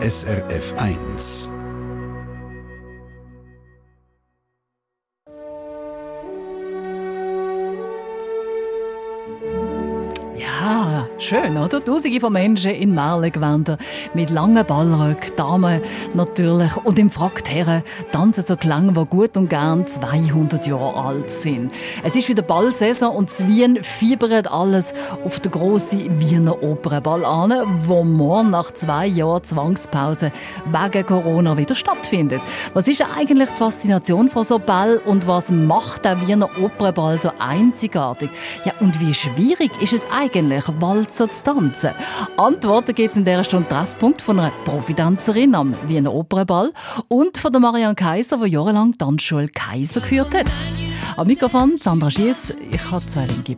SRF 1. Schön, oder? Tausende von Menschen in Merlengewändern mit langen Ballröcken, Damen natürlich und im Frack Herren tanzen so Klänge, die gut und gern 200 Jahre alt sind. Es ist wieder Ballsaison und in Wien fiebert alles auf den grossen Wiener Opernball an, wo morgen nach zwei Jahren Zwangspause wegen Corona wieder stattfindet. Was ist eigentlich die Faszination von so Ball und was macht der Wiener Opernball so einzigartig? Ja, und wie schwierig ist es eigentlich, Ball Walzer zu tanzen? Antworten gibt es in dieser Stunde Treffpunkt von einer Profidanzerin am Wiener Opernball und von der Marianne Kaiser, die jahrelang die Tanzschule Kaiser geführt hat. Am Mikrofon Sandra Schiess, ich habe zwei linke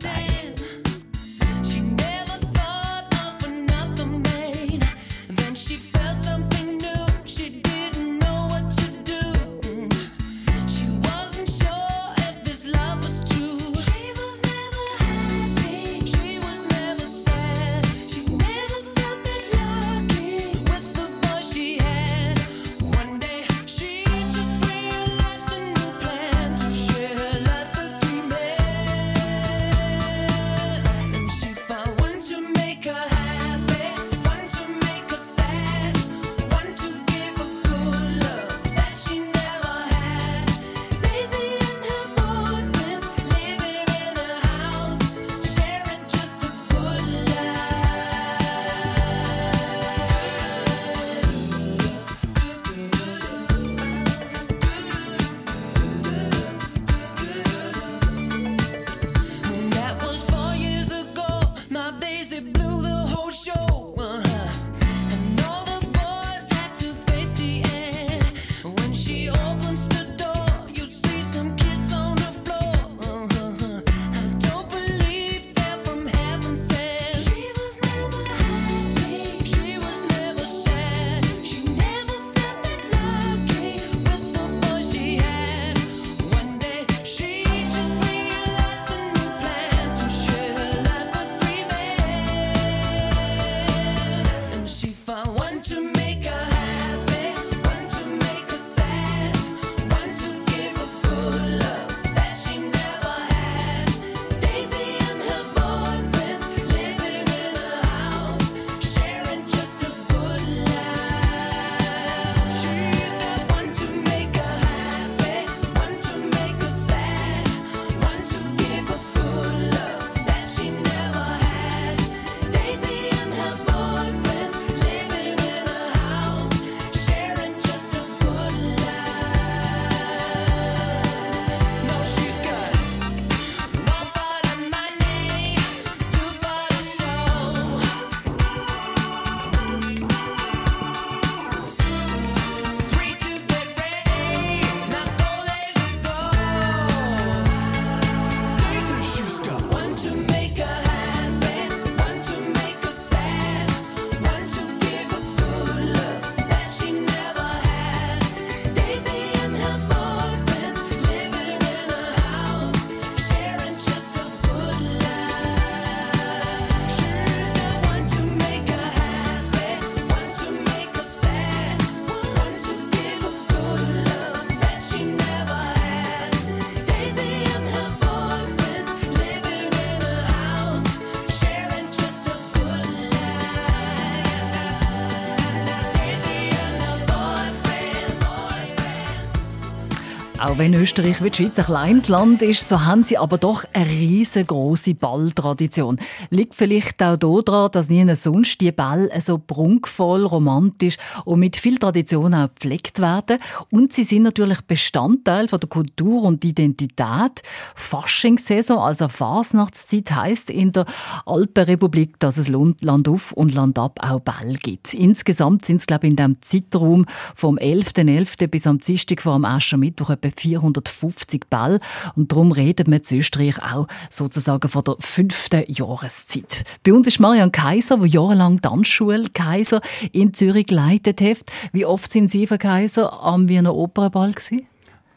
Auch wenn Österreich wie die Schweiz ein kleines Land ist, so haben sie aber doch eine riesengroße Balltradition. Liegt vielleicht auch daran, dass nie sonst die Bälle so prunkvoll, romantisch und mit viel Tradition auch gepflegt werden. Und sie sind natürlich Bestandteil von der Kultur und Identität. Faschingssaison, also Fasnachtszeit, heisst in der Alpenrepublik, dass es Land auf und Land ab auch Ball gibt. Insgesamt sind es, glaube ich, in diesem Zeitraum vom 11.11. .11. bis am Dienstag vor dem Aschermittwoch etwa 450 Bälle. Und darum reden wir in Österreich auch sozusagen von der fünften Jahreszeit. Bei uns ist Marianne Kaiser, die jahrelang Tanzschule Kaiser in Zürich geleitet hat. Wie oft sind Sie, Frau Kaiser, am Wiener Opernball gewesen?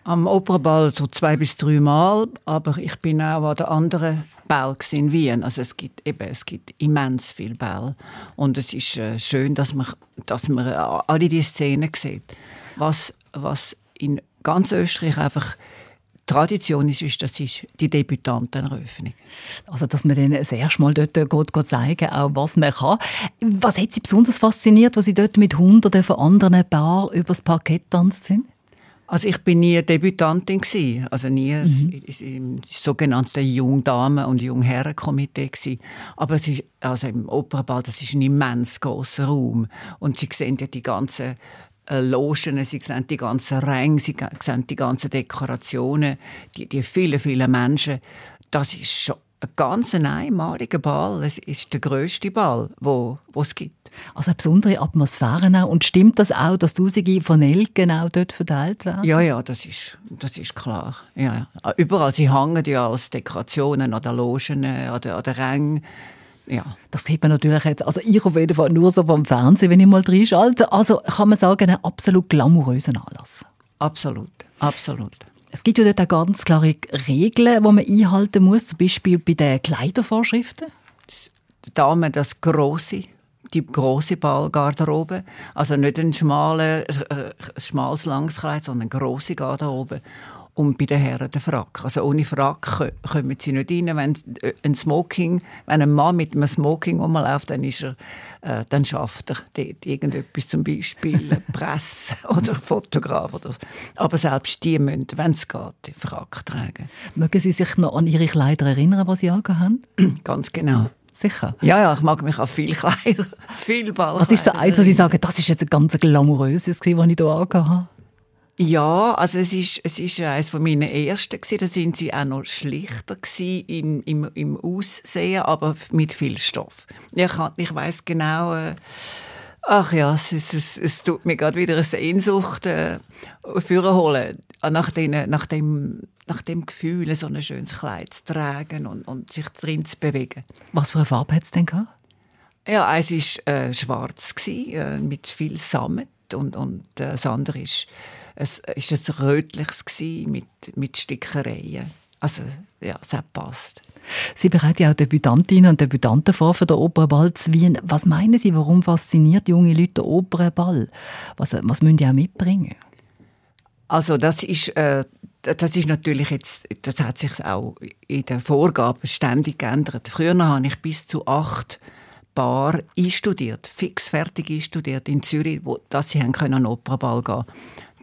Am Opernball so zwei bis drei Mal, aber ich bin auch an der anderen Ball in Wien. Also es gibt eben, es gibt immens viel Ball und es ist äh, schön, dass man dass man alle die Szenen sieht. Was, was in ganz Österreich einfach Tradition ist, ist, das ist die Debütanteneröffnung. Also, dass man denen das erste Mal dort geht, geht zeigen auch was man kann. Was hat Sie besonders fasziniert, was Sie dort mit Hunderten von anderen Paaren übers Parkett tanzt sind? Also ich bin nie Debütantin gewesen, also nie mhm. im sogenannten Jungdamen- und Jungherrenkomitee gewesen. Aber es ist, also im Opernball, das ist ein immens großer Raum und Sie sehen ja die ganzen Logen, sie sehen die ganzen Ränge, sie sehen die ganzen Dekorationen, die, die vielen, vielen Menschen. Das ist schon ein ganz einmaliger Ball. Es ist der grösste Ball, wo, wo es gibt. Also eine besondere Atmosphäre auch. Und stimmt das auch, dass Tausende von Nelken auch dort verteilt werden? Ja, ja, das ist, das ist klar. Ja, Überall, sie hängen ja als Dekorationen an den Logen, an den, an den Rängen ja. Das sieht man natürlich jetzt, also ich auf jeden Fall nur so vom Fernsehen, wenn ich mal reinschalte. Also kann man sagen, ein absolut glamouröser Anlass. Absolut, absolut. Es gibt ja dort auch ganz klare Regeln, die man einhalten muss, zum Beispiel bei den Kleidervorschriften. Die Damen das große, die große Ballgarderobe, also nicht ein, schmale, äh, schmales Langskleid, sondern eine große Garderobe und bei den Herren der Frack. Also ohne Frack kommen sie nicht rein. Wenn äh, ein Smoking, wenn ein Mann mit einem Smoking rumläuft, dann ist er, äh, dann schafft er dort irgendetwas, zum Beispiel Presse oder Fotograf oder so. Aber selbst die müssen, wenn es geht, Frack tragen. Mögen Sie sich noch an Ihre Kleider erinnern, die Sie haben? Ganz genau. Sicher? Ja, ja, ich mag mich an viele Kleider, viel Ball. Was ist so eins, wo Sie sagen, das ist jetzt ein ganz glamouröses, was ich hier angehabt habe? Ja, also es ist, es ist eines von meinen ersten gewesen. Da sind sie auch noch schlichter im, im, im Aussehen, aber mit viel Stoff. Ich, ich weiß genau, äh, ach ja, es, es, es, tut mir gerade wieder eine Sehnsucht äh, holen nach, den, nach, dem, nach dem Gefühl, so ein schönes Kleid zu tragen und, und sich drin zu bewegen. Was für eine Farbe hat es denn gehabt? Ja, es war äh, schwarz, gewesen, äh, mit viel Sammet und, und äh, das andere ist es ist ein rötliches mit, mit Stickereien. Also, ja, es hat passt. Sie bereiten ja auch Debütantinnen und Debütanten vor für den Opernball zu Wien. Was meinen Sie, warum fasziniert junge Leute den Opernball? Was, was müssen die auch mitbringen? Also das ist, äh, das ist natürlich jetzt, das hat sich auch in den Vorgaben ständig geändert. Früher habe ich bis zu acht Paar einstudiert, fix fertig einstudiert in Zürich, wo, dass sie haben können an den Opernball gehen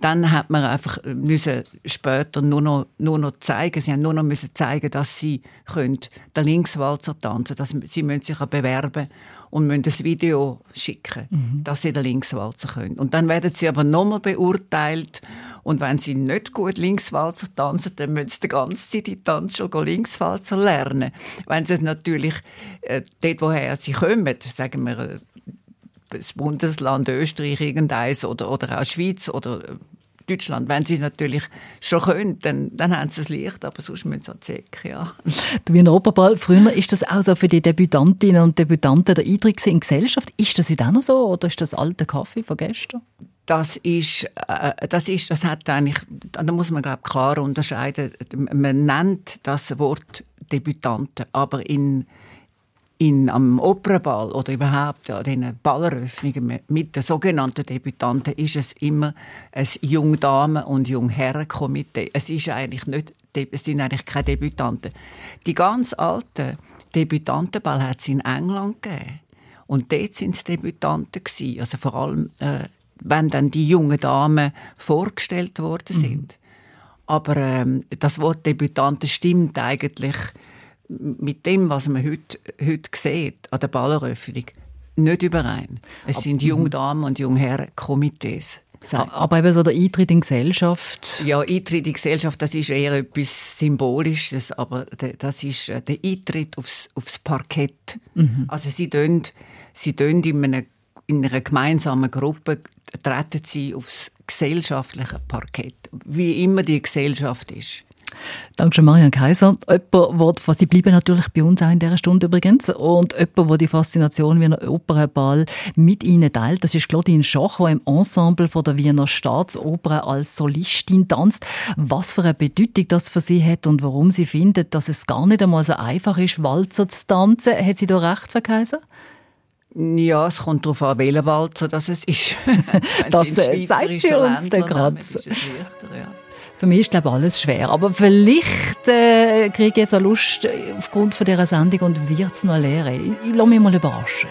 dann hat man einfach müssen später nur noch, nur noch zeigen, sie haben nur noch müssen zeigen, dass sie können den Linkswalzer tanzen können. Sie müssen sich bewerben und müssen ein Video schicken, mhm. dass sie den Linkswalzer können. Und dann werden sie aber nochmal beurteilt und wenn sie nicht gut Linkswalzer tanzen, dann müssen sie die ganze Zeit die Tanzschule Linkswalzer lernen. Wenn sie natürlich äh, dort, woher sie kommen, sagen wir das Bundesland Österreich irgendeins oder, oder auch Schweiz oder Deutschland. Wenn sie es natürlich schon können, dann, dann haben sie es leicht, aber sonst müssen sie Zeck, ja. Der Wiener Operball, früher ist das auch so für die Debütantinnen und Debütanten der Eintritt in die Gesellschaft. Ist das heute auch noch so oder ist das alte Kaffee von gestern? Das ist, äh, das ist, das hat eigentlich, da muss man glaube klar unterscheiden. Man nennt das Wort Debütanten, aber in in, am Opernball oder überhaupt an den Balleröffnungen mit den sogenannten Debütanten ist es immer ein Jungdamen- und Jungherrenkomitee. Es ist eigentlich nicht, es sind eigentlich keine Debütanten. Die ganz alten Debütantenball hat es in England gegeben. Und dort sind es Debütanten gewesen. Also vor allem, äh, wenn dann die jungen Damen vorgestellt worden mhm. sind. Mhm. Aber ähm, das Wort Debütanten stimmt eigentlich mit dem, was man heute, heute sieht an der Balleröffnung, nicht überein. Es sind Jungdamen und Jungherren-Komitees. Aber eben so der Eintritt in die Gesellschaft? Ja, Eintritt in die Gesellschaft, das ist eher etwas Symbolisches, aber das ist äh, der Eintritt aufs, aufs Parkett. Mhm. Also sie tun, sie tun in, einer, in einer gemeinsamen Gruppe treten sie aufs gesellschaftliche Parkett, wie immer die Gesellschaft ist. Dankeschön, Marian Kaiser. Jemand, wo, Sie bleiben natürlich bei uns auch in dieser Stunde übrigens. Und jemand, der die Faszination Wiener Opernball mit Ihnen teilt, das ist Claudine Schach, die im Ensemble von der Wiener Staatsoper als Solistin tanzt. Was für eine Bedeutung das für Sie hat und warum Sie findet, dass es gar nicht einmal so einfach ist, Walzer zu tanzen. Hat sie da recht, Frau Kaiser? Ja, es kommt darauf an, welcher Walzer das es ist. das sagt sie uns dann gerade. Für mich ist glaube ich, alles schwer. Aber vielleicht äh, kriege ich jetzt auch Lust aufgrund von dieser Sendung und wird es noch lernen. Ich, ich lasse mich mal überraschen.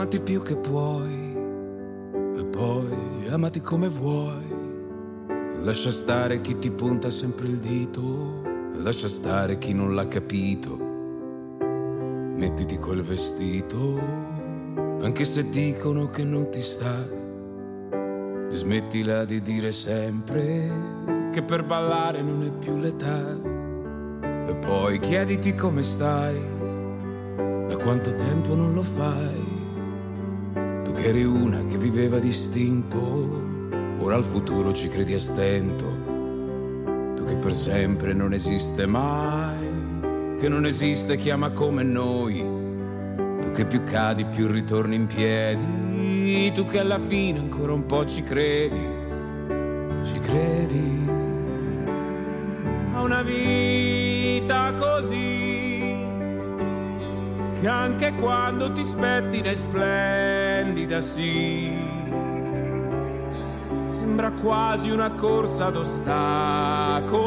Amati più che puoi e poi amati come vuoi. Lascia stare chi ti punta sempre il dito, lascia stare chi non l'ha capito. Mettiti quel vestito, anche se dicono che non ti sta. E smettila di dire sempre che per ballare non è più l'età. E poi chiediti come stai, da quanto tempo non lo fai eri una che viveva distinto, ora al futuro ci credi a stento. Tu che per sempre non esiste mai, che non esiste chi ama come noi. Tu che più cadi più ritorni in piedi, tu che alla fine ancora un po' ci credi, ci credi a una vita così che anche quando ti spettina e splendida sì, sembra quasi una corsa ad ostacoli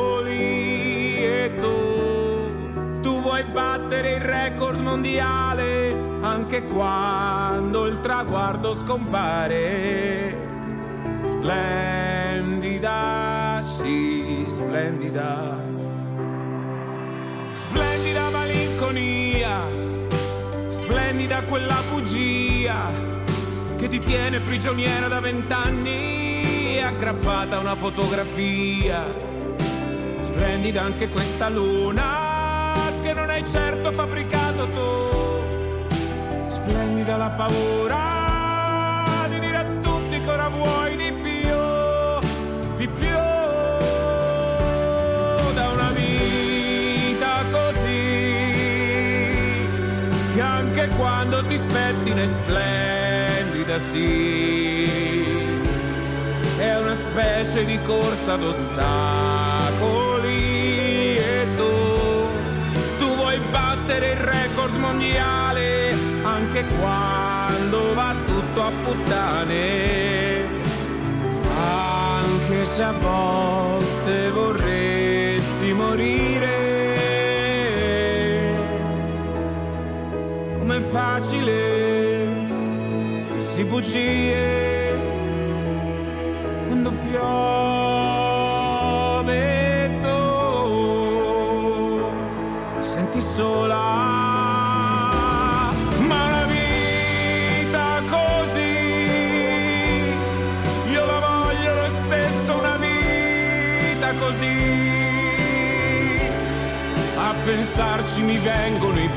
e tu, tu vuoi battere il record mondiale anche quando il traguardo scompare. splendida, sì, splendida. Splendida malinconia, splendida quella bugia che ti tiene prigioniera da vent'anni aggrappata a una fotografia. Splendida anche questa luna che non hai certo fabbricato tu. Splendida la paura ancora vuoi di più, anche quando ti spetti ne splendida sì, è una specie di corsa d'ostacoli e tu, tu vuoi battere il record mondiale anche quando va tutto a puttane, anche se a volte vorresti morire. Facile dirsi bugie quando piove tu. Ti senti sola pensarci mi vengono i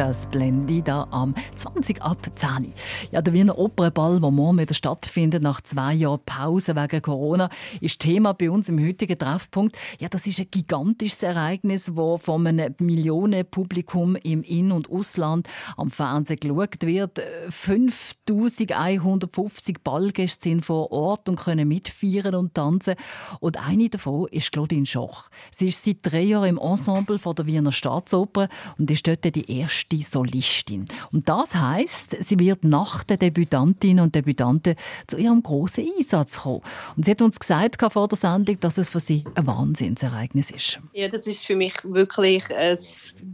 Vita Splendida am 20 ab 10. Ja, der Wiener Opernball, der morgen wieder stattfindet, nach zwei Jahren Pause wegen Corona, ist Thema bei uns im heutigen Treffpunkt. Ja, das ist ein gigantisches Ereignis, wo von einem Millionenpublikum im In- und Ausland am Fernsehen geschaut wird. 5150 Ballgäste sind vor Ort und können mitfeiern und tanzen. Und eine davon ist Claudine Schoch. Sie ist seit drei Jahren im Ensemble von der Wiener Staatsoper und ist dort die erste Solistin. Und das heißt, sie wird nach den Debütantinnen und Debütanten zu ihrem großen Einsatz kommen. Und sie hat uns gesagt vor der Sendung, dass es für sie ein Wahnsinnsereignis ist. Ja, das ist für mich wirklich ein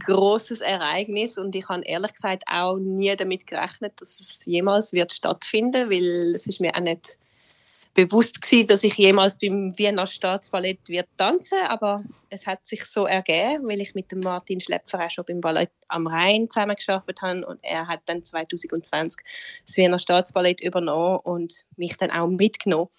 großes Ereignis und ich habe ehrlich gesagt auch nie damit gerechnet, dass es jemals wird stattfinden, weil es ist mir auch nicht bewusst gewesen, dass ich jemals beim Wiener Staatsballett wird tanzen, aber es hat sich so ergeben, weil ich mit dem Martin Schlepfer auch schon beim Ballett am Rhein zusammengearbeitet habe und er hat dann 2020 das Wiener Staatsballett übernommen und mich dann auch mitgenommen.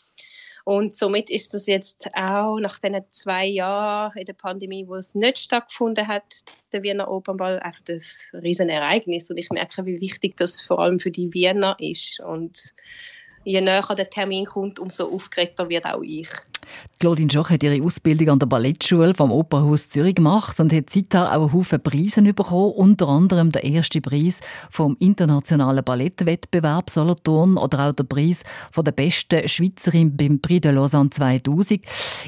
Und somit ist das jetzt auch nach den zwei Jahren in der Pandemie, wo es nicht stattgefunden hat, der Wiener Opernball, einfach das Riesenereignis. Und ich merke, wie wichtig das vor allem für die Wiener ist. Und je näher der Termin kommt, umso aufgeregter wird auch ich. Claudine Schoch hat ihre Ausbildung an der Ballettschule vom Opernhaus Zürich gemacht und hat seitdem auch einen Haufen Preise bekommen, unter anderem der erste Preis vom internationalen Ballettwettbewerb Solothurn oder auch der Preis von der besten Schweizerin beim Prix de Lausanne 2000.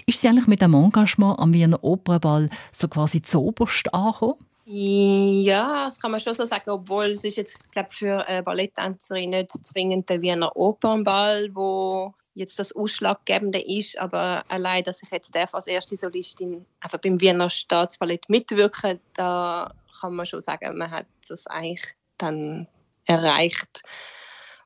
Ist sie eigentlich mit dem Engagement am Wiener Opernball so quasi zoberst angekommen? Ja, das kann man schon so sagen, obwohl es ist jetzt, glaube für eine Balletttänzerin nicht zwingend der Wiener Opernball, wo jetzt das Ausschlaggebende ist, aber allein, dass ich jetzt darf als erste Solistin einfach beim Wiener Staatsballett mitwirken, da kann man schon sagen, man hat das eigentlich dann erreicht,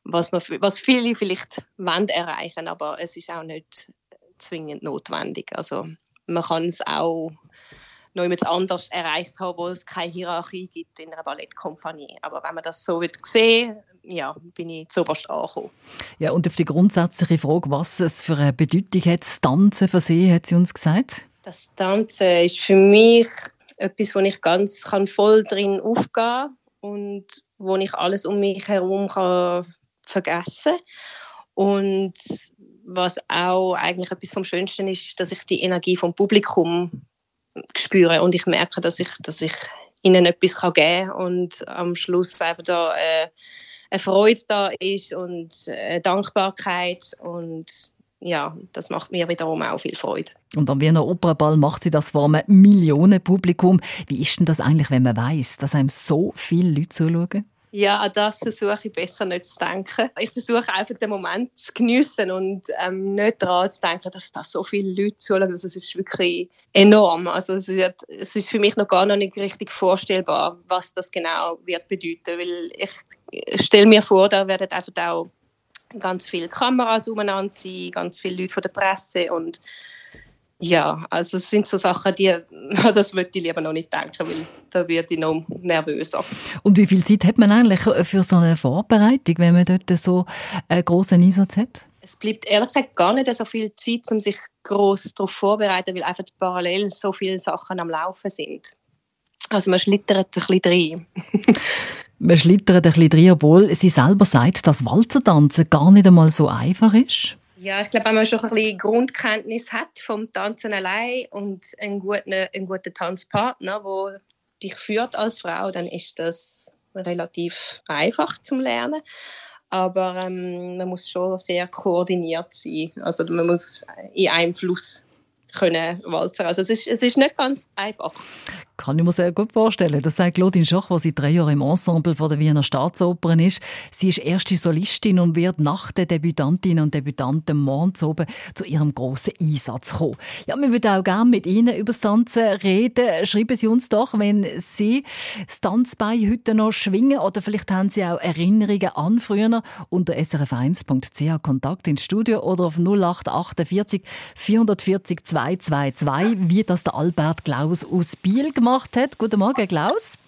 was, man, was viele vielleicht wollen erreichen, aber es ist auch nicht zwingend notwendig. Also man kann es auch noch jemand anders erreicht haben, wo es keine Hierarchie gibt in einer Ballettkompanie. Aber wenn man das so sehen ja, bin ich zuoberst angekommen. Ja, und auf die grundsätzliche Frage, was es für eine Bedeutung hat, das Tanzen für Sie, hat sie uns gesagt? Das Tanzen ist für mich etwas, wo ich ganz kann voll drin aufgehen und wo ich alles um mich herum kann vergessen und was auch eigentlich etwas vom Schönsten ist, dass ich die Energie vom Publikum spüre und ich merke, dass ich, dass ich ihnen etwas geben kann und am Schluss einfach da äh, eine Freude da ist und eine Dankbarkeit und ja, das macht mir wiederum auch viel Freude. Und am Wiener Opernball macht sie das vor einem Millionenpublikum. Wie ist denn das eigentlich, wenn man weiß, dass einem so viele Leute zuschauen? Ja, an das versuche ich besser nicht zu denken. Ich versuche einfach den Moment zu geniessen und ähm, nicht daran zu denken, dass da so viele Leute zuschauen. Also es ist wirklich enorm. Also es, wird, es, ist für mich noch gar noch nicht richtig vorstellbar, was das genau wird bedeuten. Weil ich stelle mir vor, da werden einfach auch ganz viele Kameras umeinander sein, ganz viele Leute von der Presse und ja, also es sind so Sachen, die, das würde ich lieber noch nicht denken, weil da werde ich noch nervöser. Und wie viel Zeit hat man eigentlich für so eine Vorbereitung, wenn man dort so einen grossen Einsatz hat? Es bleibt ehrlich gesagt gar nicht so viel Zeit, um sich groß darauf vorzubereiten, weil einfach parallel so viele Sachen am Laufen sind. Also man schlittert ein bisschen rein. man schlittert ein bisschen rein, obwohl sie selber sagt, dass Walzertanzen gar nicht einmal so einfach ist. Ja, ich glaube, wenn man schon ein bisschen Grundkenntnis hat vom Tanzen allein und einen guten, einen guten Tanzpartner, der dich führt als Frau, dann ist das relativ einfach zum Lernen. Aber ähm, man muss schon sehr koordiniert sein. Also man muss in einem Fluss können walzen. Also es ist, es ist nicht ganz einfach. Kann ich mir sehr gut vorstellen. Das sagt Claudine Schoch, die seit drei Jahren im Ensemble von der Wiener Staatsoper ist. Sie ist erste Solistin und wird nach den Debütantinnen und Debütanten morgens oben zu ihrem grossen Einsatz kommen. Ja, wir würden auch gerne mit Ihnen über das Tanzen reden. Schreiben Sie uns doch, wenn Sie das Tanzbein heute noch schwingen oder vielleicht haben Sie auch Erinnerungen an früher unter srf1.ch Kontakt ins Studio oder auf 0848 440 222, wie das der Albert Klaus aus Biel gemacht gemacht hat. Guten Morgen, Klaus.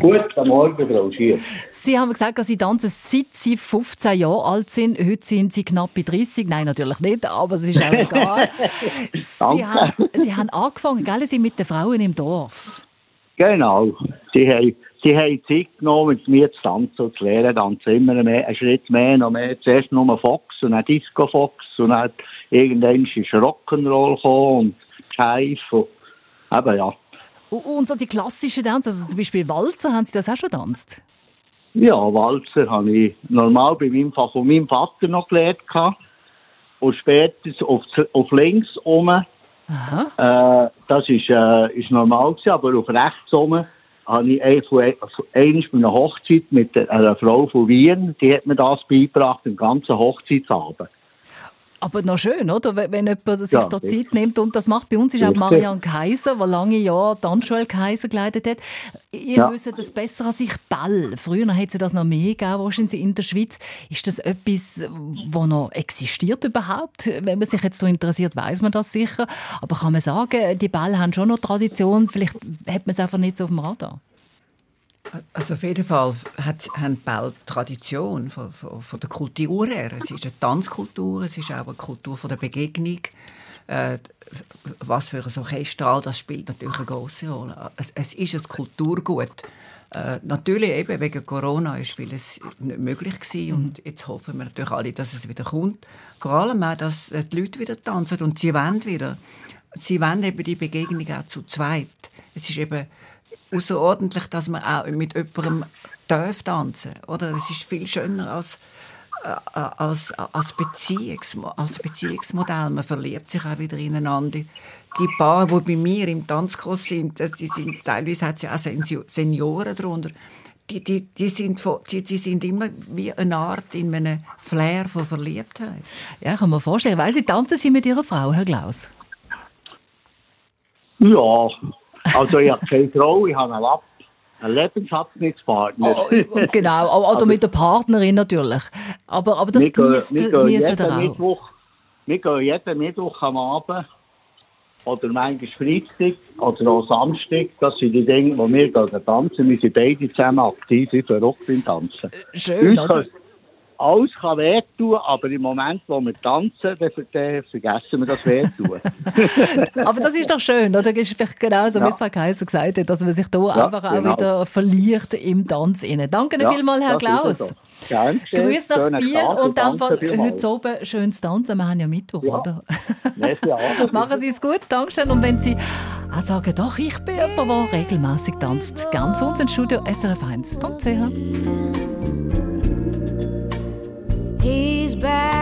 Guten Morgen, Frau Schier. Sie haben gesagt, dass Sie tanzen, seit Sie 15 Jahre alt sind. Heute sind Sie knapp bei 30. Nein, natürlich nicht, aber es ist auch egal. Sie, haben, Sie haben angefangen, gell? Sie mit den Frauen im Dorf. Genau. Sie haben, Sie haben Zeit genommen, mit mir zu tanzen und zu lernen. Tanzen immer mehr, einen Schritt mehr, noch mehr. Zuerst nur Fox und dann Disco Fox und dann irgendwann ist Rock'n'Roll gekommen und Jive. eben ja. Und so die klassischen Tänze, also zum Beispiel Walzer, haben Sie das auch schon getanzt? Ja, Walzer habe ich normal bei meinem, Fach, von meinem Vater noch gelernt. Und später auf, auf links oben. Äh, das ist, äh, ist normal gewesen, aber auf rechts oben habe ich einmal bei einer Hochzeit mit einer Frau von Wien, die hat mir das beigebracht, den ganzen Hochzeitsabend. Aber noch schön, oder? Wenn jemand sich ja, da Zeit nimmt und das macht. Bei uns ist auch Marianne Kaiser, die lange Jahre Tanzschule Kaiser geleitet hat. Ihr ja. wisst das besser als ich Ball. Früher hat sie das noch mehr gegeben, wahrscheinlich in der Schweiz. Ist das etwas, das noch existiert überhaupt? Wenn man sich jetzt so interessiert, weiß man das sicher. Aber kann man sagen, die Bälle haben schon noch Tradition. Vielleicht hat man es einfach nicht so auf dem Radar. Also auf jeden Fall hat, haben Bälle Tradition von, von, von, der Kultur her. Es ist eine Tanzkultur, es ist auch eine Kultur von der Begegnung. Äh, was für ein Orchester, das spielt natürlich eine große Rolle. Es, es ist ein Kulturgut. Äh, natürlich eben wegen Corona ist vieles nicht möglich gewesen und jetzt hoffen wir natürlich alle, dass es wieder kommt. Vor allem auch, dass die Leute wieder tanzen und sie wollen wieder. Sie wollen eben die Begegnung auch zu zweit. Es ist eben außerordentlich, dass man auch mit jemandem darf tanzen oder Es ist viel schöner als, äh, als, als, Beziehungs, als Beziehungsmodell. Man verliebt sich auch wieder ineinander. Die Paare, die bei mir im Tanzkurs sind, die sind teilweise hat es ja auch Senioren darunter. Die, die, die, sind, die, die sind immer wie eine Art in einem Flair von Verliebtheit. Ja, kann man vorstellen. Weil Sie tanzen Sie mit Ihrer Frau, Herr Klaus? Ja, also ich habe keine Frau, ich habe einen Lapp. Ein Lebensabschnittspartner. Oh, oh, oh genau, oder also, mit der Partnerin natürlich. Aber, aber das genießt ihr auch. Mittwoch, wir gehen jeden Mittwoch am Abend oder manchmal Freitag oder auch Samstag. Das sind die Dinge, wo wir gehen tanzen. Wir sind beide zusammen aktiv, wie verrückt beim Tanzen. Schön, uns oder? Können, alles kann wehtun, aber im Moment, wo wir tanzen, dann, dann vergessen wir das Wehtun. aber das ist doch schön, oder? Das ist vielleicht genau so, ja. wie es Frau Kaiser gesagt hat, dass man sich da ja, einfach genau. auch wieder verliert im Tanz. Innen. Danke ja, vielmals, Herr Klaus. Gerne. Grüß nach Biel und dann heute oben schönes Tanzen. Wir haben ja Mittwoch, ja. oder? Machen Sie es gut, Dankeschön. Und wenn Sie auch sagen, doch, ich bin jemand, der regelmäßig tanzt, ganz uns ins Studio srf1.ch. back.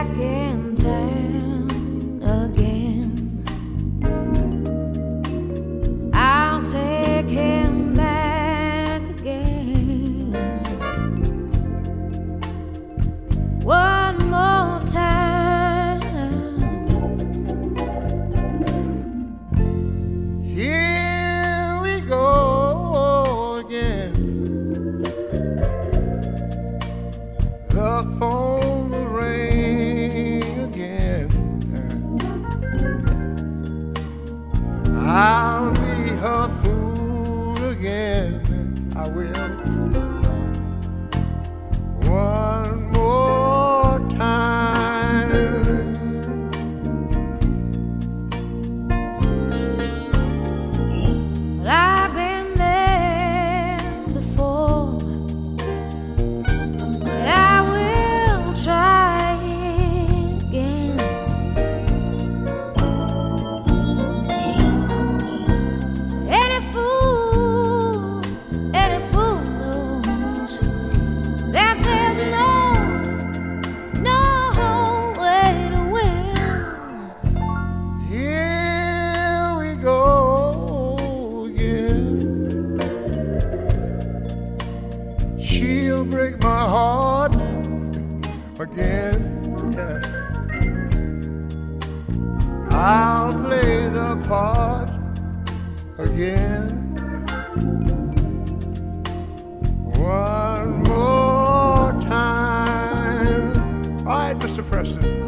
All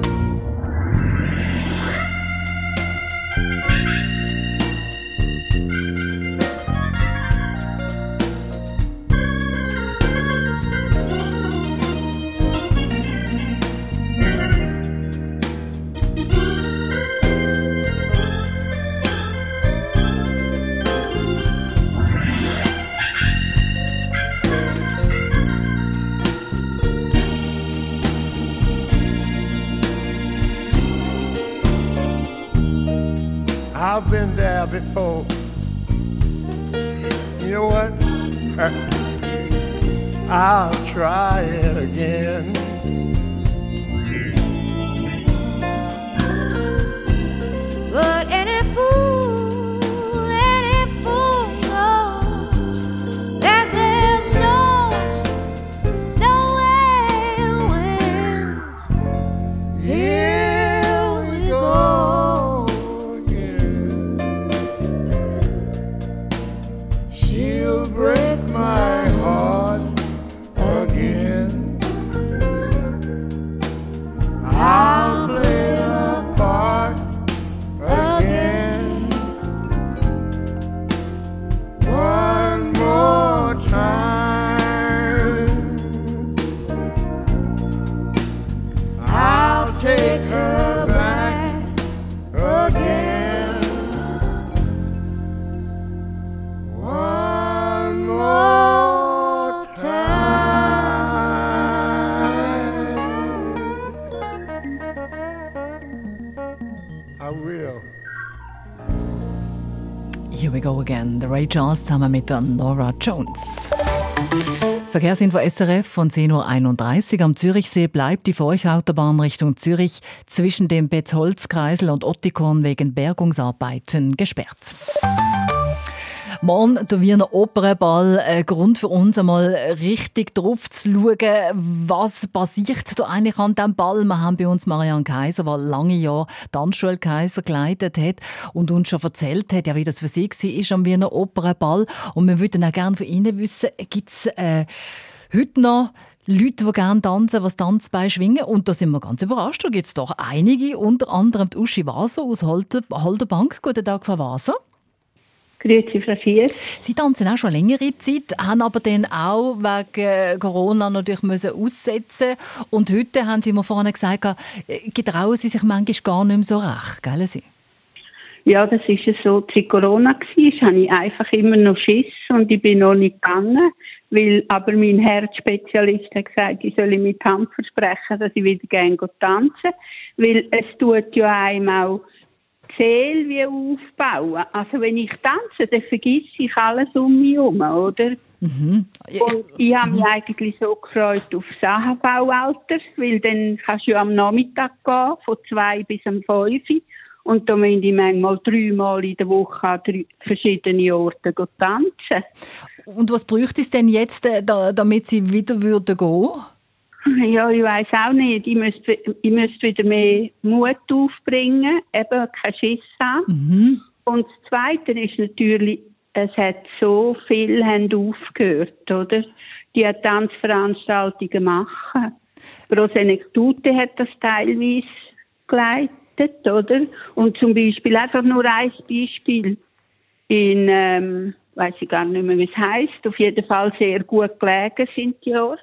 Again, The Ray Charles zusammen mit der Nora Jones. Verkehrsinfo SRF von 10.31 Uhr. Am Zürichsee bleibt die Feuchautobahn Richtung Zürich zwischen dem Betzholzkreisel und Ottikon wegen Bergungsarbeiten gesperrt. Morgen der Wiener Opernball. Ein Grund für uns, einmal richtig drauf zu schauen, was passiert da eigentlich an diesem Ball. Wir haben bei uns Marianne Kaiser, die lange Jahre Tanzschule Kaiser geleitet hat und uns schon erzählt hat, ja, wie das für sie war am Wiener Opernball. Und wir würden auch gerne von Ihnen wissen, gibt es äh, heute noch Leute, die gerne tanzen, was Tanzbein schwingen. Und da sind wir ganz überrascht. Da gibt es doch einige, unter anderem die Uschi Waser aus Holderbank. Guten Tag, Frau Waser. Grüezi, Frau Schier. Sie tanzen auch schon längere Zeit, haben aber dann auch wegen Corona natürlich müssen aussetzen Und heute haben Sie mir vorhin gesagt, äh, getrauen Sie sich manchmal gar nicht mehr so recht, gell Sie? Ja, das ist ja so. Als Corona war, hatte ich einfach immer noch Schiss und ich bin noch nicht gegangen, weil aber mein Herzspezialist hat gesagt, ich soll mit Hand versprechen, dass ich wieder gerne tanzen weil es tut ja einem auch Seele wie aufbauen. Also wenn ich tanze, dann vergesse ich alles um mich herum, oder? Mhm. Und ich habe mich mhm. eigentlich so gefreut auf das AHV-Alter, weil dann kannst du ja am Nachmittag gehen, von zwei bis um fünf. Und da müssen ich manchmal dreimal in der Woche an drei verschiedene Orte tanzen. Und was bräuchte es denn jetzt, äh, damit Sie wieder gehen würden ja, ich weiß auch nicht. Ich müsste, ich müsste wieder mehr Mut aufbringen, eben kein Schiss haben. Mhm. Und das Zweite ist natürlich, es hat so viel haben aufgehört, oder? Die Tanzveranstaltungen machen. Prosenektute hat das teilweise geleitet, oder? Und zum Beispiel einfach nur ein Beispiel in, ähm, weiß ich gar nicht mehr, wie es heißt. Auf jeden Fall sehr gut gelegen sind die Orte.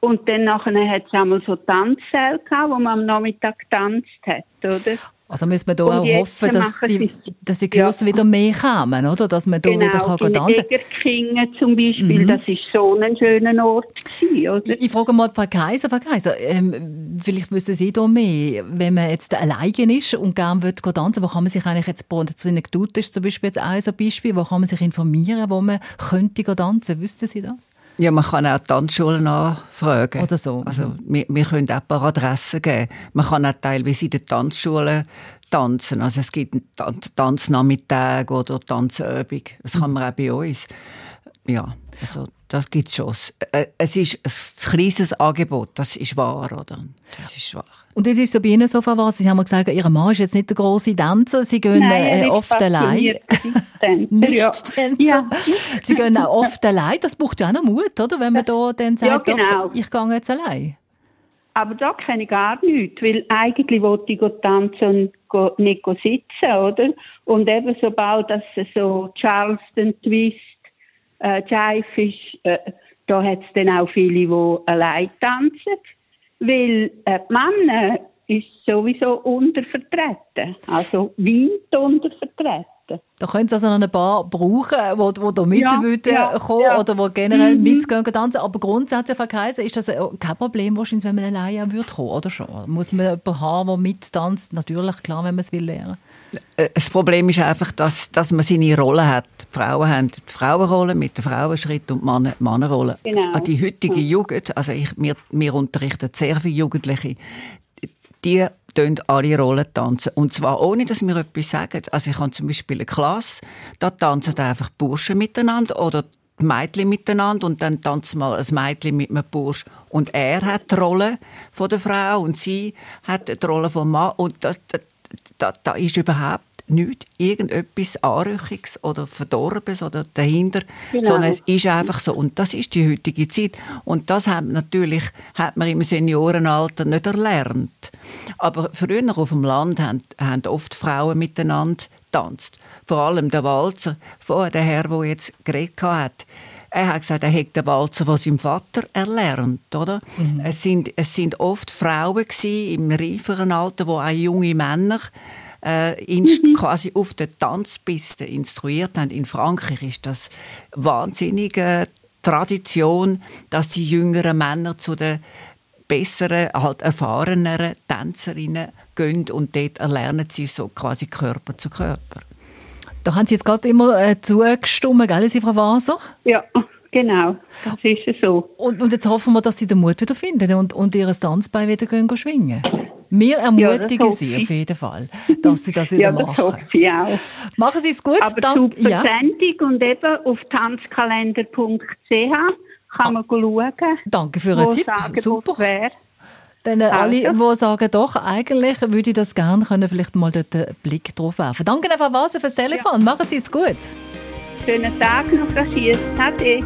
Und dann nachher hat es einmal so Tanzsäle gehabt, wo man am Nachmittag getanzt hat, oder? Also müssen wir da auch hoffen, dass die, dass die Kurse ja. wieder mehr kommen, oder? Dass man da genau, wieder kann tanzen kann. zum Beispiel, mhm. das war so ein schöner Ort. Gewesen, oder? Ich, ich frage mal Frau Kaiser, Frau Kaiser, ähm, vielleicht wissen Sie da mehr, wenn man jetzt alleine ist und gerne will tanzen wo kann man sich eigentlich jetzt, Tut ist zum Beispiel jetzt ein Beispiel, wo kann man sich informieren, wo man könnte tanzen, wüssten Sie das? Ja, man kann auch Tanzschulen anfragen. Oder so. Also, wir, wir können auch ein paar Adressen geben. Man kann auch teilweise in den Tanzschulen tanzen. Also es gibt einen Tanznachmittag oder Tanzübung. Das kann man auch bei uns. Ja, also das gibt es schon. Äh, es ist ein kleines Angebot, das ist wahr, oder? Das ist wahr. Und es ist so bei Ihnen so was, Sie haben gesagt, Ihr Mann ist jetzt nicht der große Tänzer, Sie gehen Nein, äh, oft allein. nicht ja. Tänzer. Ja. Sie gehen auch oft allein, das braucht ja auch noch Mut, oder? Wenn man da dann sagt, ja, genau. doch, ich gehe jetzt allein. Aber da kenne ich gar nichts, weil eigentlich wollte ich tanzen und nicht sitzen, oder? Und eben sobald das so Charleston Twist äh, Jive ist, äh, da hat es dann auch viele, die allein tanzen. Weil äh, die Männer ist sowieso untervertreten. Also weit untervertreten. Da können Sie also noch ein paar brauchen, die, die da mit ja, würden ja, kommen ja. oder die generell mhm. mitgehen tanzen. Aber grundsätzlich, Frau Kaiser, ist das kein Problem wahrscheinlich, wenn man alleine würde kommen, oder schon? Muss man jemanden haben, der mittanzt? Natürlich, klar, wenn man es will lernen. Äh, das Problem ist einfach, dass, dass man seine Rolle hat. Die Frauen haben die Frauenrolle mit dem Frauenschritt und die Männer die Männerrolle. Genau. Die heutige Jugend, also ich, wir, wir unterrichten sehr viele Jugendliche, die tanzen alle Rollen tanzen. Und zwar ohne, dass wir etwas sagen. Also ich habe zum Beispiel eine Klasse, da tanzen einfach Burschen miteinander oder die Mädchen miteinander und dann tanzt mal ein Mädchen mit einem Bursch und er hat die Rolle von der Frau und sie hat die Rolle vom Mann und das, da, da ist überhaupt nichts, irgendetwas Anrüchiges oder Verdorbes oder dahinter, genau. sondern es ist einfach so. Und das ist die heutige Zeit. Und das hat natürlich hat man im Seniorenalter nicht erlernt. Aber früher auf dem Land haben, haben oft Frauen miteinander tanzt. Vor allem der Walzer, vorher der Herr, der jetzt geredet hat, er hat gesagt, er hätte den Walzer von seinem Vater erlernt, oder? Mhm. Es, sind, es sind oft Frauen gewesen, im reiferen Alter, wo auch junge Männer äh, mhm. quasi auf der Tanzpiste instruiert haben. In Frankreich ist das wahnsinnige Tradition, dass die jüngeren Männer zu den besseren, halt erfahreneren Tänzerinnen gehen und dort erlernen sie so quasi Körper zu Körper. Da haben Sie jetzt gerade immer äh, zugestimmt, gell, Sie, Frau Waser? Ja, genau. Das ist so. Und, und jetzt hoffen wir, dass Sie den Mut wieder finden und, und Ihr Tanzbein wieder gehen, gehen schwingen. Wir ermutigen ja, Sie auf jeden Fall, dass Sie das wieder ja, das machen. Ich auch. Machen Sie es gut. Aber Dank, super ja. Sendung und eben auf tanzkalender.ch kann man schauen. Danke für Ihren Tipp. Super. Wäre. Dann äh, alle, die sagen, doch, eigentlich würde ich das gerne, können vielleicht mal dort einen Blick drauf werfen. Danke, Frau Vase, fürs Telefon. Ja. Machen Sie es gut. Schönen Tag noch, Schiers. Ade.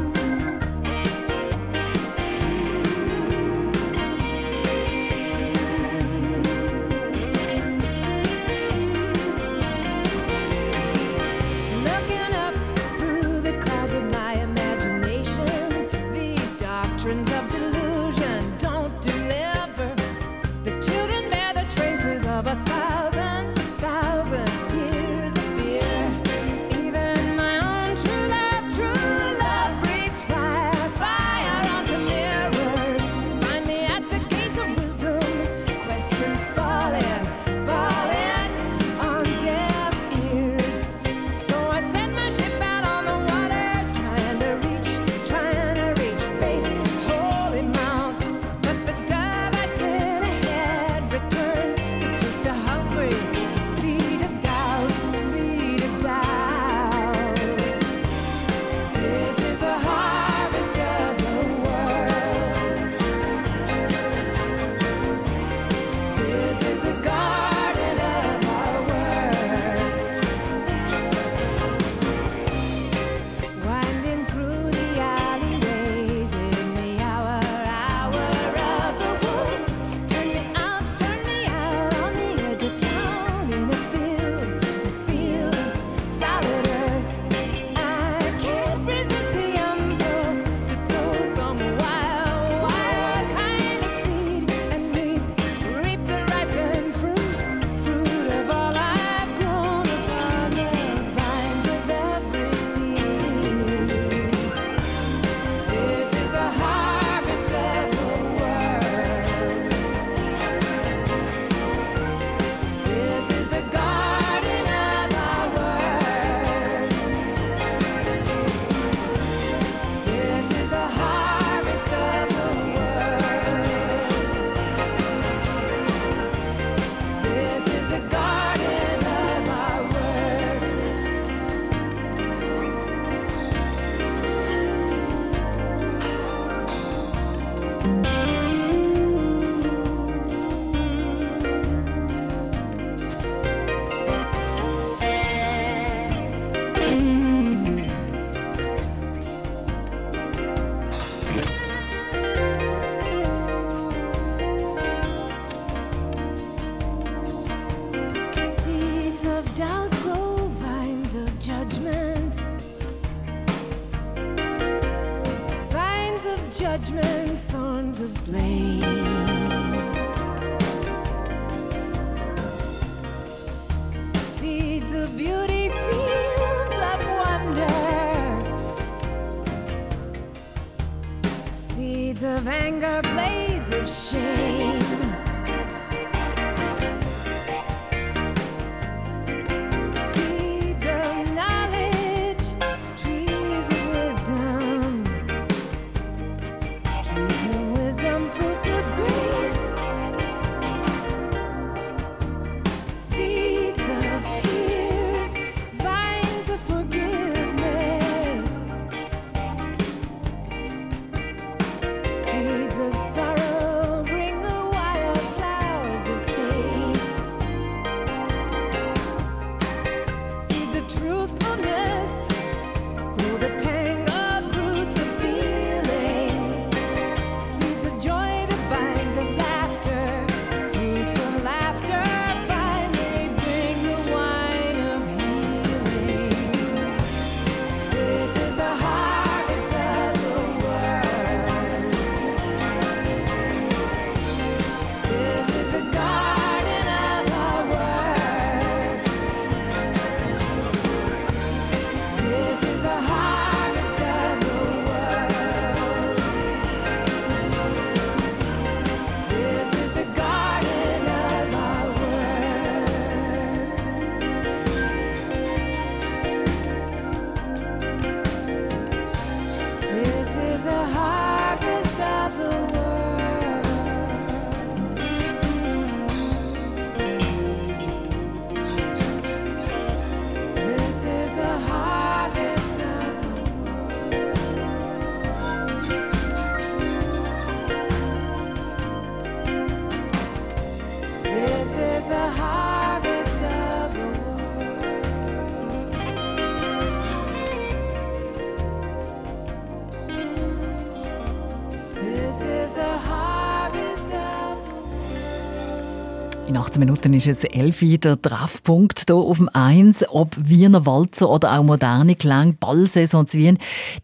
In 18 Minuten ist es 11 der Treffpunkt hier auf dem 1. Ob Wiener Walzer oder auch moderne Klang, Ballsaisons Wien,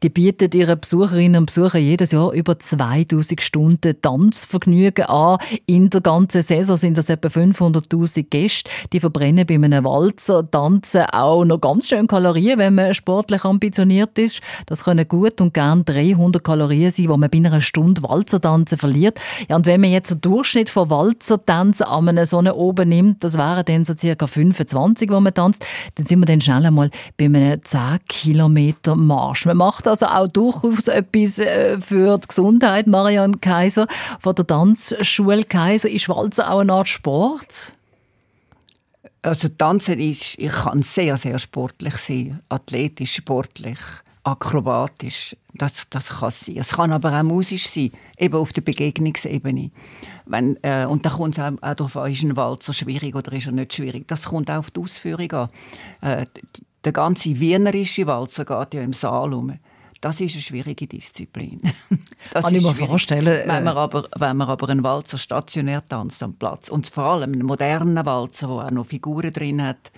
die bieten ihren Besucherinnen und Besuchern jedes Jahr über 2000 Stunden Tanzvergnügen an. In der ganzen Saison sind das etwa 500.000 Gäste, die verbrennen bei einem Walzer, tanzen auch noch ganz schön Kalorien, wenn man sportlich ambitioniert ist. Das können gut und gern 300 Kalorien sein, die man bei einer Stunde Walzertanzen verliert. Ja, und wenn man jetzt den Durchschnitt von Walzertanzen an einem oben nimmt, das wären dann so circa 25, wo man tanzt, dann sind wir dann schnell einmal bei einem 10 Kilometer Marsch. Man macht also auch durchaus etwas äh, für die Gesundheit. Marianne Kaiser von der Tanzschule Kaiser. Ist Walzer auch eine Art Sport? Also Tanzen ist, ich kann sehr, sehr sportlich sein, athletisch, sportlich akrobatisch. Das, das kann sein. Es kann aber auch musisch sein, eben auf der Begegnungsebene. Wenn, äh, und da kommt es auch, auch darauf an, ist ein Walzer schwierig oder ist er nicht schwierig. Das kommt auch auf die Ausführung an. Äh, der ganze wienerische Walzer geht ja im Saal um. Das ist eine schwierige Disziplin. Das Kann ich mir vorstellen. Wenn man, aber, wenn man aber einen Walzer stationär tanzt am Platz und vor allem einen modernen Walzer, der auch noch Figuren drin hat,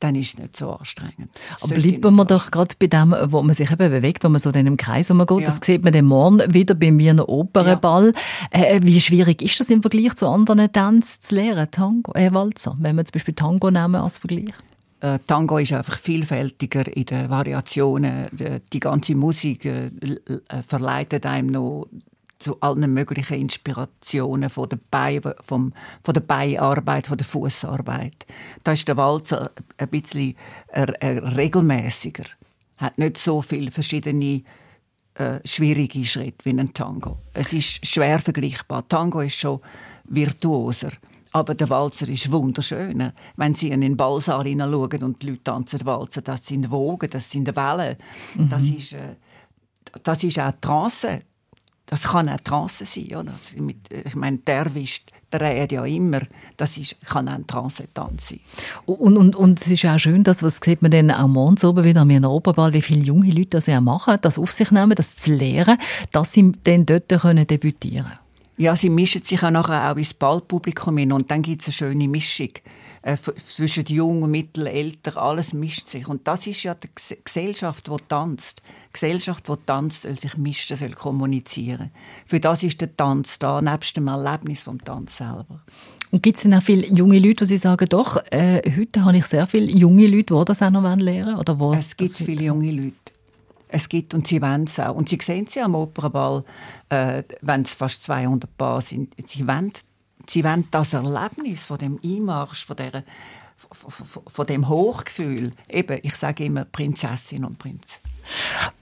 dann ist es nicht so anstrengend. Aber bleiben wir doch gerade bei dem, wo man sich eben bewegt, wo man so in einem Kreis rumgeht. Ja. Das sieht man dann morgen wieder beim Wiener Opernball. Ja. Äh, wie schwierig ist das im Vergleich zu anderen Tänzen zu lernen, Tango, äh, Walzer, wenn wir zum Beispiel Tango nehmen als Vergleich? Äh, Tango ist einfach vielfältiger in den Variationen. Die ganze Musik äh, äh, verleitet einem noch zu allen möglichen Inspirationen von der, Bein, vom, von der Beinarbeit, von der Fußarbeit. Da ist der Walzer ein bisschen regelmäßiger, hat nicht so viele verschiedene äh, schwierige Schritte wie ein Tango. Es ist schwer vergleichbar. Tango ist schon virtuoser. Aber der Walzer ist wunderschön. Wenn Sie in den Ballsaal hineinschauen und die Leute tanzen Walzer, das sind Wogen, das sind Wellen. Mhm. Das, ist, äh, das ist auch Trance das kann auch Trance sein. Oder? Ich meine, der wischt dreht ja immer. Das ist, kann auch ein Trance-Tanz sein. Und, und, und es ist auch schön, dass, was sieht man dann auch morgens oben wieder an Oberball, wie viele junge Leute das ja machen, das auf sich nehmen, das zu lernen, dass sie dann dort können debütieren können. Ja, sie mischen sich auch nachher auch ins Ballpublikum hin und dann gibt es eine schöne Mischung äh, zwischen jung, mittel, älter, alles mischt sich. Und das ist ja die Gesellschaft, die tanzt. Die Gesellschaft, die tanzt, soll sich mischen, soll kommunizieren. Für das ist der Tanz da, nebst dem Erlebnis vom Tanz selber. Und gibt es denn auch viele junge Leute, die sagen, doch, äh, heute habe ich sehr viele junge Leute, die das auch noch lernen wollen? Oder es gibt viele junge Leute. Es gibt, und sie wollen es auch. Und sie sehen sie am Opernball, äh, wenn es fast 200 Paar sind. Sie wollen, sie wollen das Erlebnis von dem Einmarsch, von, der, von, dem Hochgefühl. Eben, ich sage immer Prinzessin und Prinz.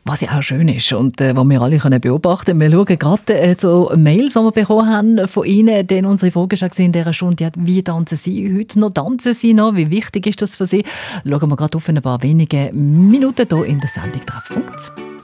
Was ja auch schön ist und äh, was wir alle können beobachten können. Wir schauen gerade äh, so Mails, die wir bekommen haben von Ihnen, denn unsere Frage schon in dieser Stunde, ja, wie tanzen Sie heute noch? Tanzen Sie noch? Wie wichtig ist das für Sie? Schauen wir gerade auf in ein paar wenige Minuten hier in der Sendung Treffpunkt.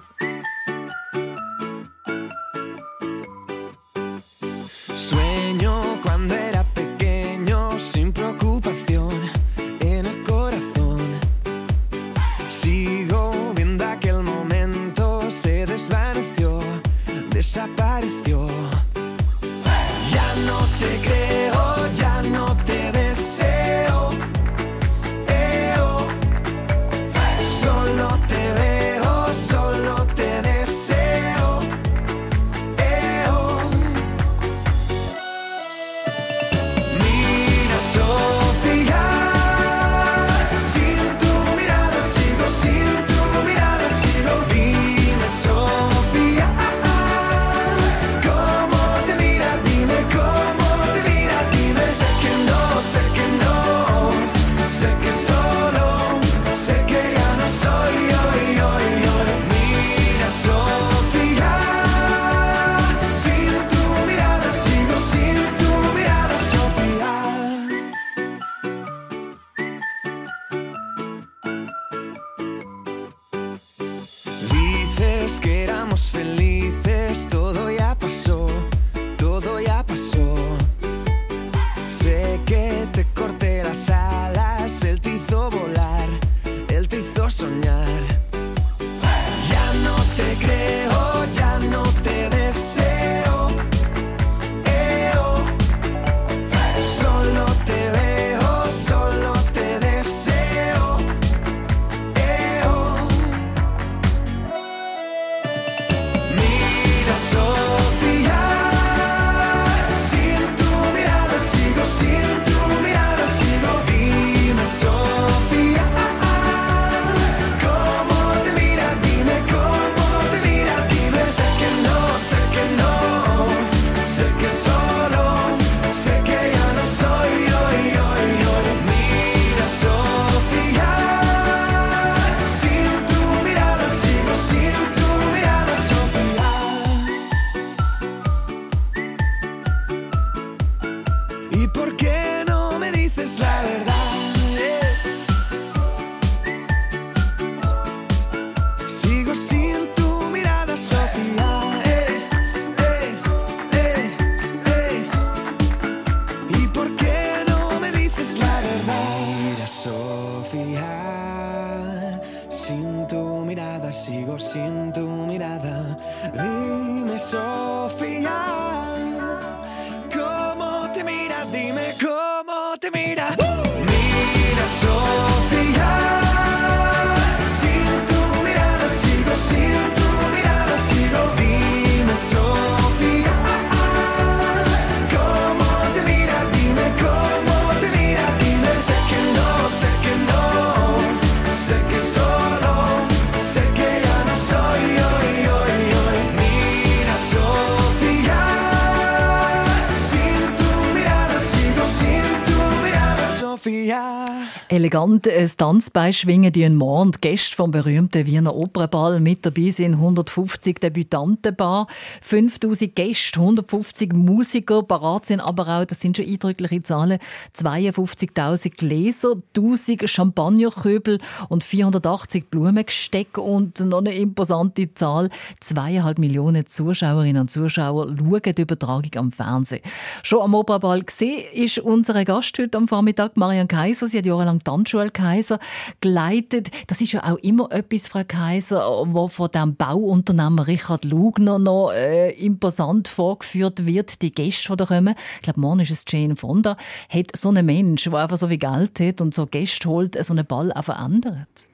Elegant ein Tanzbein schwingen die einen Mann und Gäste vom berühmten Wiener Opernball. Mit dabei sind 150 Debütantenbar, 5000 Gäste, 150 Musiker, parat sind aber auch, das sind schon eindrückliche Zahlen, 52.000 Gläser, 1000 Champagnerköbel und 480 Blumengestecke und noch eine imposante Zahl, zweieinhalb Millionen Zuschauerinnen und Zuschauer schauen die Übertragung am Fernsehen. Schon am Opernball gesehen ist unsere Gast heute am Vormittag, Marian Kaiser. Sie hat jahrelang St. Tanschule Kaiser geleitet. Das ist ja auch immer etwas, Frau Kaiser, wo von dem Bauunternehmer Richard Lugner noch äh, imposant vorgeführt wird. Die Gäste, die da kommen, ich glaube, morgen ist es Jane Fonda, hat so einen Mensch, der einfach so viel Geld hat und so Gäste holt, so einen Ball auch verändert.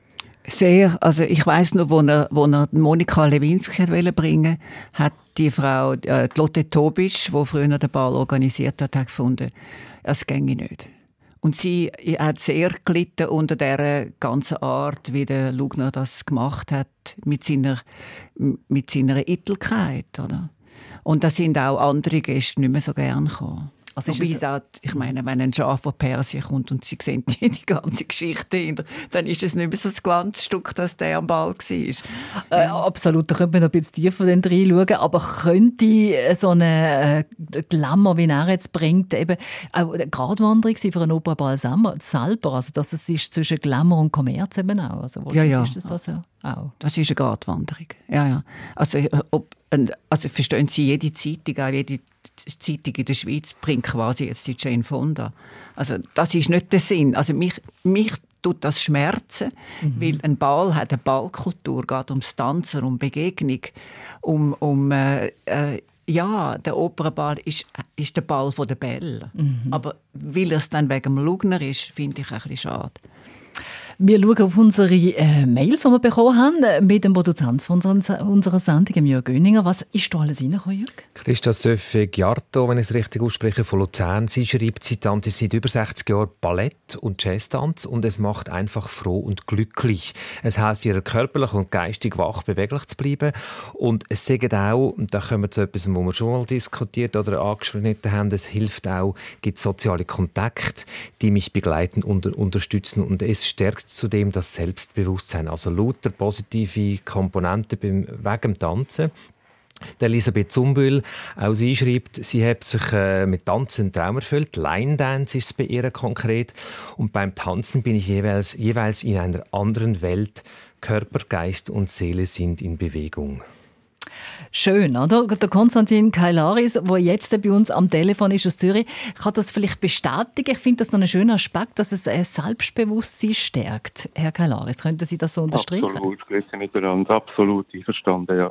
Sehr. Also ich weiß noch, wo er, wo er Monika Lewinsky wollte bringen, hat die Frau äh, die Lotte Tobisch, wo früher den Ball organisiert hat, hat gefunden, es ginge nicht. Und sie hat sehr gelitten unter der ganzen Art, wie der Lugner das gemacht hat mit seiner mit seiner Eitelkeit, oder? Und da sind auch andere Gäste nicht mehr so gern gekommen. Also Wobei es- auch, ich meine, wenn ein Schaf von Persien kommt und sie sehen die, die ganze Geschichte hinter, dann ist es nicht mehr so ein Glanzstück, dass der am Ball war. Äh, absolut, da könnte man noch ein bisschen tiefer reinschauen. Aber könnte äh, so eine äh, Glamour, wie er jetzt bringt, eben auch eine Gratwanderung sein für einen Opernball selber? Also, dass es ist zwischen Glamour und Kommerz eben auch. Also, Ja, ja. Ist das das ja auch? Das ist eine Gratwanderung. Ja, ja. Also, äh, ob, also verstehen Sie, jede Zeitung, auch jede Zeitung in der Schweiz bringt quasi jetzt die Jane Fonda. Also das ist nicht der Sinn. Also mich, mich tut das schmerzen, weil ein Ball hat eine Ballkultur, geht ums Tanzen, um Begegnung, um, um äh, äh, ja, der Opernball ist, ist der Ball von der Bälle. Aber weil es dann wegen dem Lugner ist, finde ich ein bisschen schade. Wir schauen auf unsere äh, Mails, die wir bekommen haben, äh, mit dem Produzent von unserer, unserer Sendung, Jörg Göninger. Was ist da alles reingekommen, Jörg? Christa Söffe Giarto, wenn ich es richtig ausspreche, von Luzern. Sie schreibt, sie tanzt seit über 60 Jahren Ballett und Jazztanz und es macht einfach froh und glücklich. Es hilft ihr körperlich und geistig wach beweglich zu bleiben und es sagt auch, da kommen wir zu etwas, wo wir schon mal diskutiert oder angeschnitten haben, es hilft auch, gibt soziale Kontakte, die mich begleiten und unterstützen und es stärkt zudem das Selbstbewusstsein. Also lauter positive Komponenten beim, wegen dem Tanzen. Elisabeth Zumbühl, auch sie schreibt, sie hat sich äh, mit Tanzen einen Traum erfüllt. Line Dance ist es bei ihr konkret. Und beim Tanzen bin ich jeweils, jeweils in einer anderen Welt. Körper, Geist und Seele sind in Bewegung. Schön, oder? Der Konstantin Kailaris, der jetzt bei uns am Telefon ist aus Zürich, kann das vielleicht bestätigen. Ich finde das noch ein schöner Aspekt, dass es ein Selbstbewusstsein stärkt. Herr Kailaris, könnten Sie das so unterstreichen? Absolut, grüße miteinander, absolut einverstanden, ja.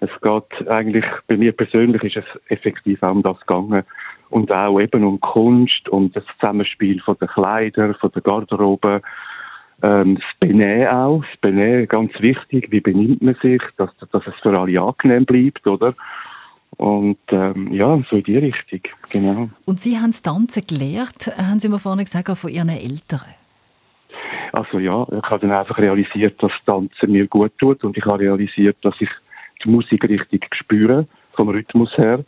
Es geht eigentlich, bei mir persönlich ist es effektiv auch um das gegangen und auch eben um Kunst, um das Zusammenspiel von den Kleidern, von der Garderobe, ähm, das Benehmen auch, das Benehmen ganz wichtig, wie benimmt man sich, dass, dass es für alle angenehm bleibt, oder? Und ähm, ja, so in die Richtung, genau. Und Sie haben das Tanzen gelernt, haben Sie mir vorhin gesagt, auch von Ihren Eltern. Also ja, ich habe dann einfach realisiert, dass Tanzen mir gut tut und ich habe realisiert, dass ich die Musik richtig spüre, vom Rhythmus her.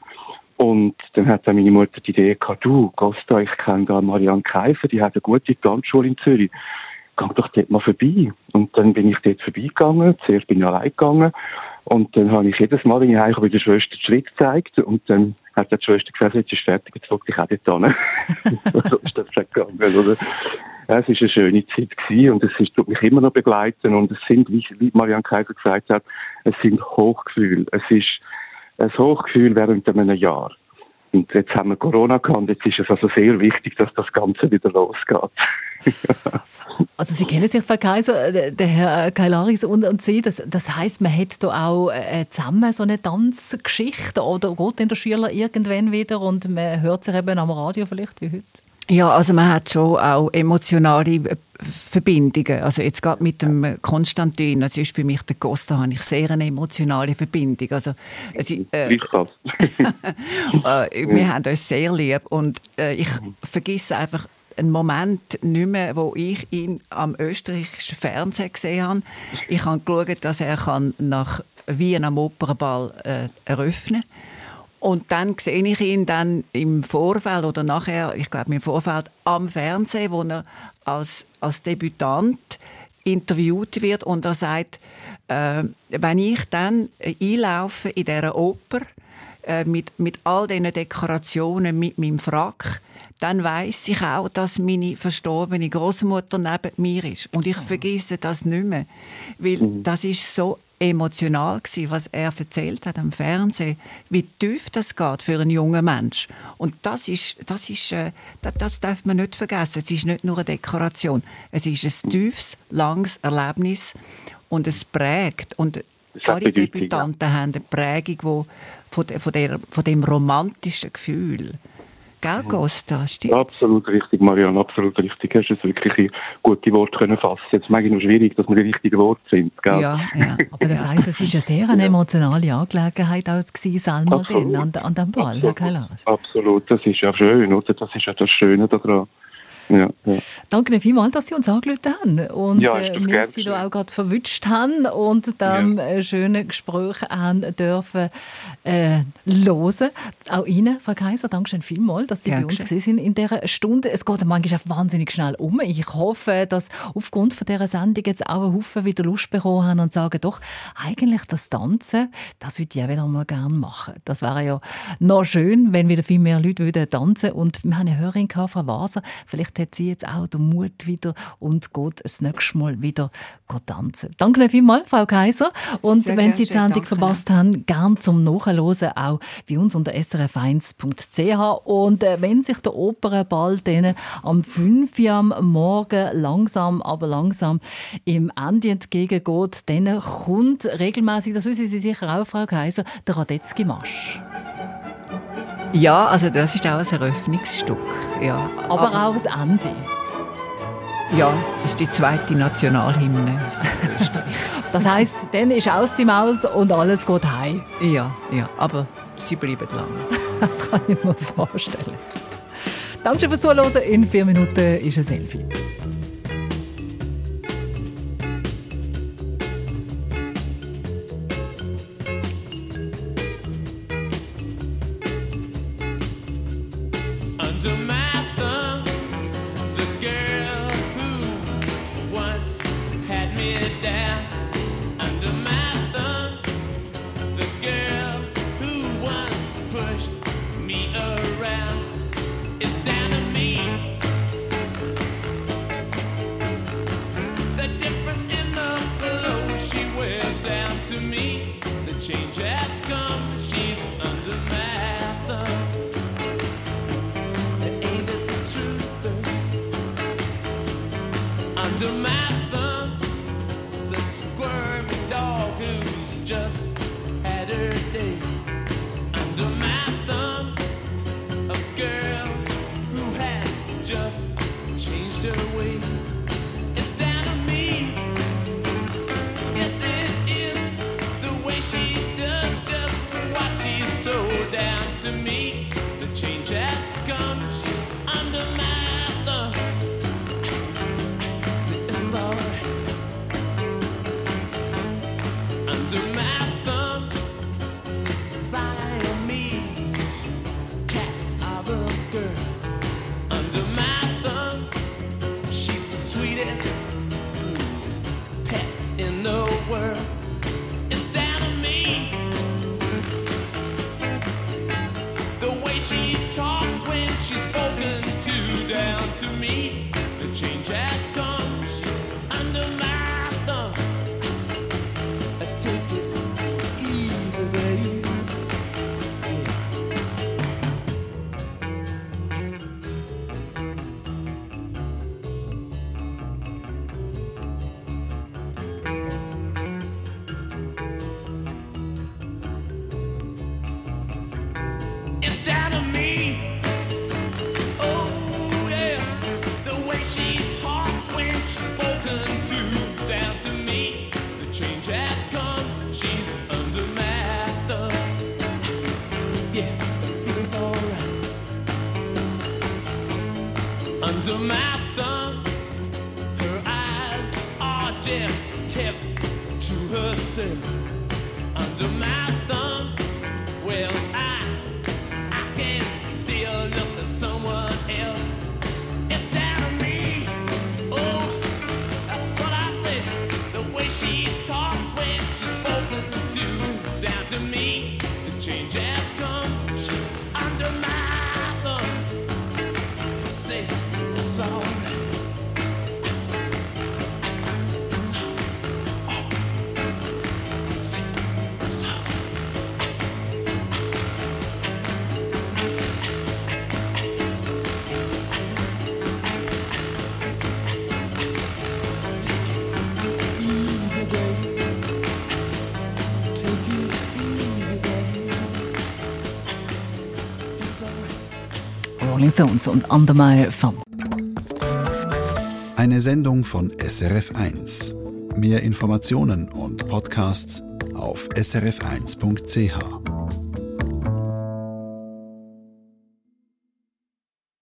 Und dann hat dann meine Mutter die Idee gehabt, du, Costa, ich kenne da Marianne Keifer, die hat eine gute Tanzschule in Zürich. Geh doch dort mal vorbei. Und dann bin ich dort vorbeigegangen. Zuerst bin ich allein gegangen. Und dann habe ich jedes Mal, wenn ich heimkomme, der Schwester den Schritt gezeigt. Und dann hat die Schwester gesagt, jetzt ist fertig, jetzt zog dich auch dort hin. so ist das gegangen, oder? Ja, es war eine schöne Zeit gewesen und es ist, tut mich immer noch begleiten und es sind, wie, wie Marianne Kaiser gesagt hat, es sind Hochgefühle. Es ist ein Hochgefühl während einem Jahr. Und jetzt haben wir Corona gehabt jetzt ist es also sehr wichtig, dass das Ganze wieder losgeht. Also Sie kennen sich, Frau Kaiser, äh, der Herr Kailaris und, und Sie. Das, das heisst, man hat da auch äh, zusammen so eine Tanzgeschichte oder geht in der Schüler irgendwann wieder und man hört sich eben am Radio vielleicht wie heute? Ja, also man hat schon auch emotionale äh, Verbindungen. Also jetzt gerade mit dem Konstantin, das ist für mich der Costa, habe ich sehr eine emotionale Verbindung. Also es, äh, äh, wir haben uns sehr lieb und äh, ich vergesse einfach einen Moment nicht mehr, wo ich ihn am österreichischen Fernsehen gesehen habe. Ich habe geschaut, dass er kann nach Wien am Opernball äh, eröffnen und dann sehe ich ihn dann im Vorfeld oder nachher, ich glaube im Vorfeld, am Fernsehen, wo er als, als Debütant interviewt wird und er sagt, äh, wenn ich dann einlaufe in dieser Oper, äh, mit, mit all diesen Dekorationen, mit meinem Frack, dann weiß ich auch, dass meine verstorbene Großmutter neben mir ist. Und ich vergesse das nicht mehr. Weil das ist so emotional gewesen, was er erzählt hat am Fernsehen, wie tief das geht für einen jungen Mensch. Und das ist, das ist, äh, das, das darf man nicht vergessen. Es ist nicht nur eine Dekoration. Es ist ein tiefes, langes Erlebnis und es prägt. Und alle Bedeutung, Debütanten haben eine Prägung wo, von, de- von, der, von dem romantischen Gefühl. Gell, Costa? Stimmt. Absolut richtig, Marianne, absolut richtig. Hast du es wirklich in gute Worte können fassen. Jetzt mag ich noch schwierig, dass wir die richtigen Worte sind, gell? Ja, ja. Aber das heisst, es war eine sehr eine emotionale Angelegenheit auch gewesen, Salma Absolut. an, an dem Ball, Kailas. Absolut, das ist ja schön, oder? Das ist ja das Schöne daran. Ja, ja. Danke Ihnen vielmals, dass Sie uns angerufen haben und Ja, äh, wir Sie da auch gerade verwünscht haben und dem äh, schönen Gespräch haben dürfen äh, hören. Auch Ihnen, Frau Kaiser, danke schön vielmals, dass Sie Gern bei uns gewesen sind in dieser Stunde. Es geht manchmal auch wahnsinnig schnell um. Ich hoffe, dass aufgrund von dieser Sendung jetzt auch ein Haufen wieder Lust bekommen haben und sagen, doch, eigentlich das Tanzen, das würde ich auch wieder mal gerne machen. Das wäre ja noch schön, wenn wieder viel mehr Leute würden tanzen Und wir haben eine Hörerin gehabt, Frau Waser, vielleicht hat sie jetzt auch den Mut wieder und geht das nächste Mal wieder tanzen. Danke vielmals, Frau Kaiser. Und Sehr wenn Sie die Sendung verpasst haben, gern zum Nachhören auch bei uns unter srf1.ch. Und äh, wenn sich der Opernball denen am 5 Uhr am Morgen langsam, aber langsam im Ende entgegengeht, dann kommt regelmäßig, das wissen Sie sicher auch, Frau Kaiser, der Radetzky-Marsch. Ja, also das ist auch ein Eröffnungsstück. Ja. Aber auch das Ende. Ja, das ist die zweite Nationalhymne. Das heisst, dann ist aus die Maus und alles geht heim. ja, ja, aber sie bleiben lang. Das kann ich mir vorstellen. Danke fürs Zuhören. In vier Minuten ist ein Selfie. Stones und Under My Thumb. Eine Sendung von SRF1. Mehr Informationen und Podcasts auf srf1.ch.